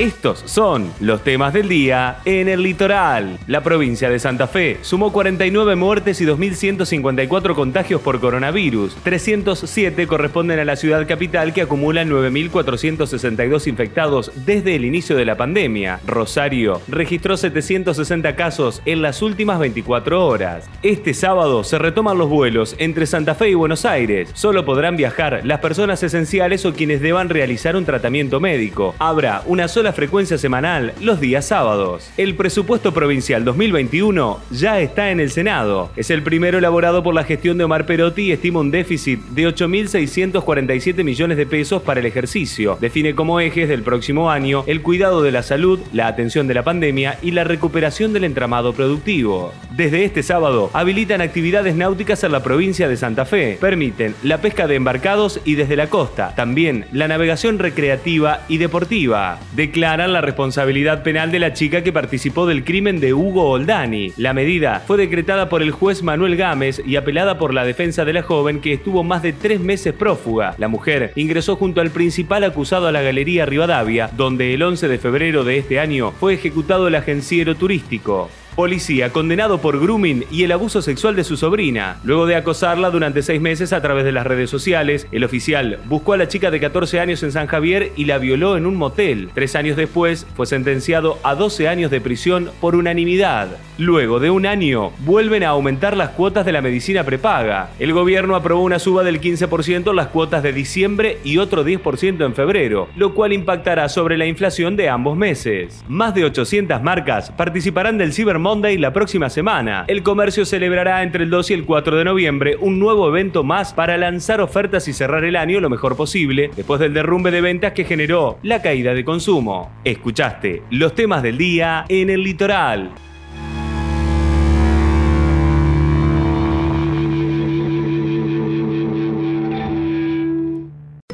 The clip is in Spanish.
Estos son los temas del día en el litoral. La provincia de Santa Fe sumó 49 muertes y 2.154 contagios por coronavirus. 307 corresponden a la ciudad capital que acumula 9.462 infectados desde el inicio de la pandemia. Rosario registró 760 casos en las últimas 24 horas. Este sábado se retoman los vuelos entre Santa Fe y Buenos Aires. Solo podrán viajar las personas esenciales o quienes deban realizar un tratamiento médico. Habrá una sola frecuencia semanal los días sábados. El presupuesto provincial 2021 ya está en el Senado. Es el primero elaborado por la gestión de Omar Perotti y estima un déficit de 8.647 millones de pesos para el ejercicio. Define como ejes del próximo año el cuidado de la salud, la atención de la pandemia y la recuperación del entramado productivo. Desde este sábado habilitan actividades náuticas en la provincia de Santa Fe. Permiten la pesca de embarcados y desde la costa. También la navegación recreativa y deportiva. Declaran la responsabilidad penal de la chica que participó del crimen de Hugo Oldani. La medida fue decretada por el juez Manuel Gámez y apelada por la defensa de la joven que estuvo más de tres meses prófuga. La mujer ingresó junto al principal acusado a la Galería Rivadavia, donde el 11 de febrero de este año fue ejecutado el agenciero turístico. Policía condenado por grooming y el abuso sexual de su sobrina. Luego de acosarla durante seis meses a través de las redes sociales, el oficial buscó a la chica de 14 años en San Javier y la violó en un motel. Tres años después fue sentenciado a 12 años de prisión por unanimidad. Luego de un año, vuelven a aumentar las cuotas de la medicina prepaga. El gobierno aprobó una suba del 15% en las cuotas de diciembre y otro 10% en febrero, lo cual impactará sobre la inflación de ambos meses. Más de 800 marcas participarán del Cyber Monday la próxima semana. El comercio celebrará entre el 2 y el 4 de noviembre un nuevo evento más para lanzar ofertas y cerrar el año lo mejor posible después del derrumbe de ventas que generó la caída de consumo. Escuchaste los temas del día en el litoral.